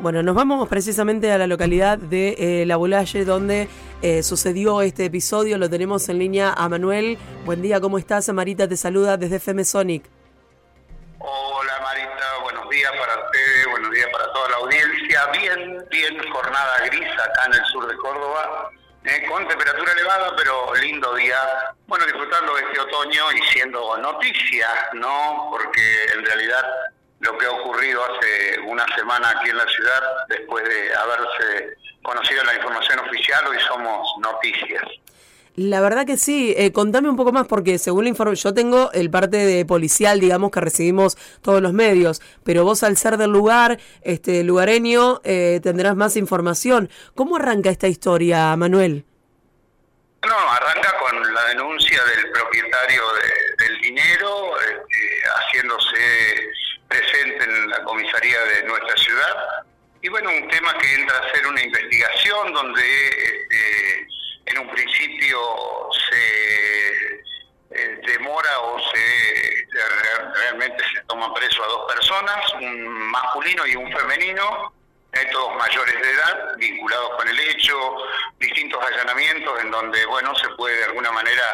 Bueno, nos vamos precisamente a la localidad de eh, La Bulalle, donde eh, sucedió este episodio. Lo tenemos en línea a Manuel. Buen día, ¿cómo estás? Marita te saluda desde FM Sonic. Hola Marita, buenos días para ustedes, buenos días para toda la audiencia. Bien, bien, jornada gris acá en el sur de Córdoba, eh, con temperatura elevada, pero lindo día. Bueno, disfrutando de este otoño y siendo noticia, ¿no? Porque en realidad lo que ha ocurrido hace una semana aquí en la ciudad, después de haberse conocido la información oficial, hoy somos noticias. La verdad que sí, eh, contame un poco más porque según la información, yo tengo el parte de policial, digamos, que recibimos todos los medios, pero vos al ser del lugar, este lugareño, eh, tendrás más información. ¿Cómo arranca esta historia, Manuel? No, arranca con la denuncia del propietario del dinero, este, haciéndose presente en la comisaría de nuestra ciudad. Y bueno, un tema que entra a ser una investigación donde este, en un principio se eh, demora o se realmente se toma preso a dos personas, un masculino y un femenino, eh, todos mayores de edad, vinculados con el hecho, distintos allanamientos en donde, bueno, se puede de alguna manera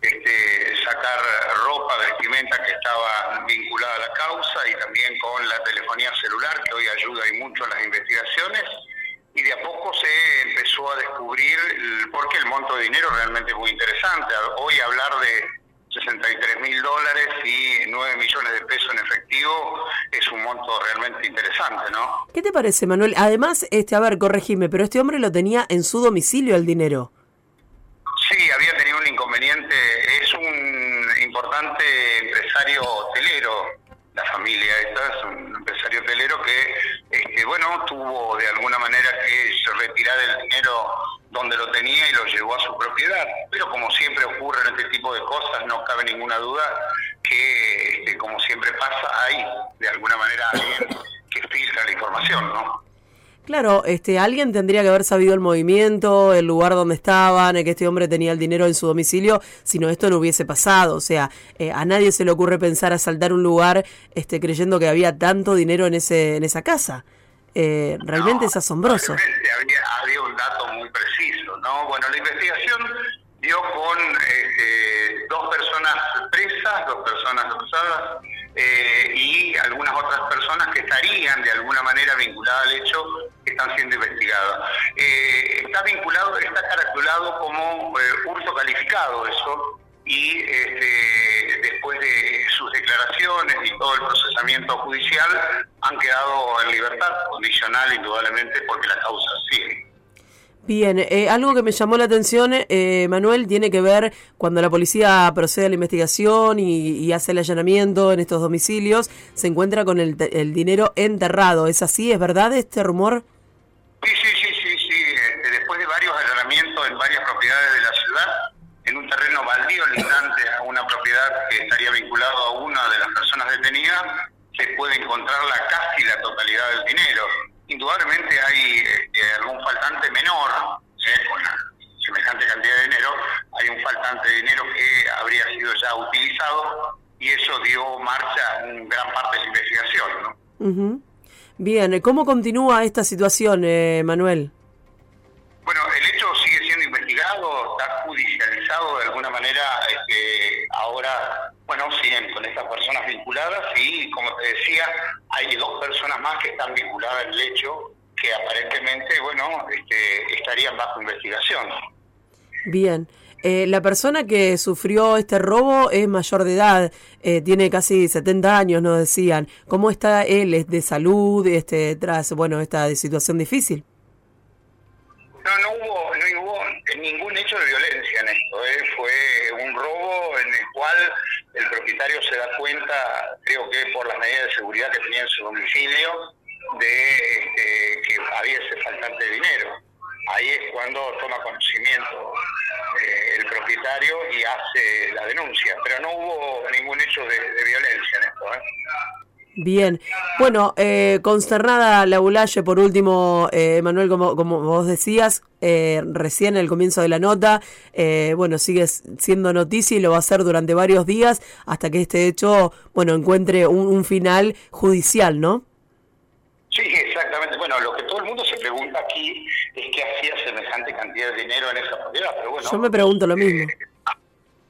este, sacar ropa, vestimenta que estaba vinculada a la causa y también con la telefonía celular, que hoy ayuda y mucho a las investigaciones. Y de a poco se empezó a descubrir por qué el monto de dinero realmente es muy interesante. Hoy hablar de 63 mil dólares y 9 millones de pesos en efectivo es un monto realmente interesante, ¿no? ¿Qué te parece, Manuel? Además, este, a ver, corregime, pero este hombre lo tenía en su domicilio el dinero. Sí, había. Es un importante empresario hotelero, la familia esta es un empresario hotelero que, este, bueno, tuvo de alguna manera que retirar el dinero donde lo tenía y lo llevó a su propiedad. Pero como siempre ocurre en este tipo de cosas, no cabe ninguna duda que, este, como siempre pasa, hay de alguna manera alguien que filtra la información, ¿no? Claro, este, alguien tendría que haber sabido el movimiento, el lugar donde estaban, que este hombre tenía el dinero en su domicilio, si no esto no hubiese pasado. O sea, eh, a nadie se le ocurre pensar asaltar un lugar este, creyendo que había tanto dinero en ese en esa casa. Eh, realmente es asombroso. Había, había, un dato muy preciso, ¿no? Bueno, la investigación dio con este, dos personas presas, dos personas acusadas eh, y algunas otras personas que estarían de alguna manera vinculadas al hecho están siendo investigadas. Eh, está vinculado, está caracterizado como eh, hurto calificado eso y este, después de sus declaraciones y todo el procesamiento judicial han quedado en libertad condicional indudablemente porque la causa sigue. Bien, eh, algo que me llamó la atención, eh, Manuel, tiene que ver cuando la policía procede a la investigación y, hace el allanamiento en estos domicilios, se encuentra con el, dinero enterrado. ¿Es así? ¿Es verdad este rumor? Sí, sí, sí, sí, sí. Este, después de varios allanamientos en varias propiedades de la ciudad, en un terreno baldío lindante a una propiedad que estaría vinculado a una de las personas detenidas, se puede encontrar la casi la totalidad del dinero indudablemente hay este, algún faltante menor, con semejante cantidad de dinero, hay un faltante de dinero que habría sido ya utilizado y eso dio marcha a gran parte de la investigación. ¿no? Bien, ¿cómo continúa esta situación, eh, Manuel? Bueno, el hecho sigue siendo investigado, está judicializado de alguna manera. Este, ahora, bueno, siguen con estas personas vinculadas y, como te decía, hay dos personas más que están vinculadas el hecho que aparentemente, bueno, este, estarían bajo investigación. Bien. Eh, la persona que sufrió este robo es mayor de edad, eh, tiene casi 70 años, nos decían. ¿Cómo está él? ¿Es de salud este, tras bueno, esta situación difícil? No, no hubo, no hubo ningún hecho de violencia en esto. ¿eh? Fue un robo en el cual el propietario se da cuenta, creo que por las medidas de seguridad que tenía en su domicilio, de este, que había ese faltante dinero. Ahí es cuando toma conocimiento eh, el propietario y hace la denuncia. Pero no hubo ningún hecho de, de violencia en esto. ¿eh? Bien, bueno, eh, consternada la Bulaye, por último, eh, Manuel, como, como vos decías, eh, recién en el comienzo de la nota, eh, bueno, sigue siendo noticia y lo va a ser durante varios días hasta que este hecho, bueno, encuentre un, un final judicial, ¿no? Sí, exactamente. Bueno, lo que todo el mundo se pregunta aquí es qué hacía semejante cantidad de dinero en esa propiedad, pero bueno... Yo me pregunto lo mismo.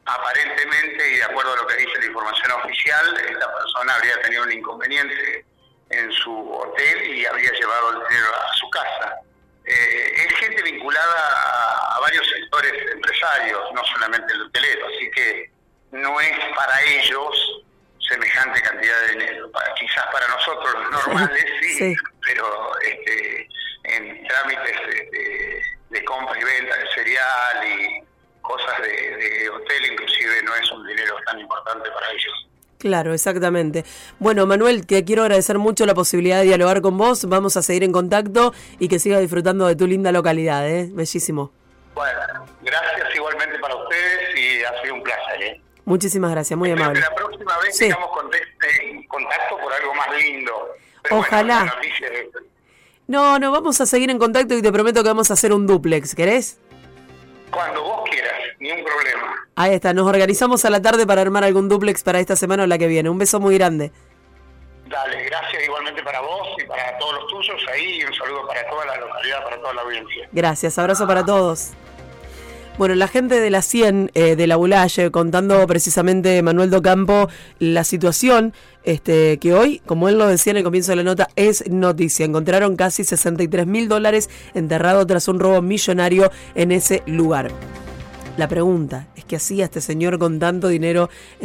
Aparentemente, y de acuerdo a lo que dice la información oficial, esta persona habría tenido un inconveniente en su hotel y habría llevado el dinero a su casa. Eh, es gente vinculada a, varios sectores empresarios, no solamente el hotelero, así que no es para ellos semejante cantidad de dinero. quizás para nosotros los normales sí, pero este, en trámites de, de, compra y venta de cereal y cosas de, de hotel inclusive no es un dinero tan importante para ellos. Claro, exactamente. Bueno, Manuel, te quiero agradecer mucho la posibilidad de dialogar con vos. Vamos a seguir en contacto y que sigas disfrutando de tu linda localidad, ¿eh? Bellísimo. Bueno, gracias igualmente para ustedes y ha sido un placer, ¿eh? Muchísimas gracias, muy amable. la próxima vez sí. tengamos contacto por algo más lindo. Ojalá. no, no, vamos a seguir en contacto y te prometo que vamos a hacer un duplex, ¿querés? Cuando vos quieras, ni un problema. Ahí está, nos organizamos a la tarde para armar algún duplex para esta semana o la que viene. Un beso muy grande. Dale, gracias igualmente para vos y para todos los tuyos ahí y un saludo para toda la localidad, para toda la audiencia. Gracias, abrazo para todos. Bueno, la gente de la 100 eh, de la Bulaye contando precisamente Manuel Docampo la situación este, que hoy, como él lo decía en el comienzo de la nota, es noticia. Encontraron casi 63 mil dólares enterrados tras un robo millonario en ese lugar. La pregunta es qué hacía este señor con tanto dinero en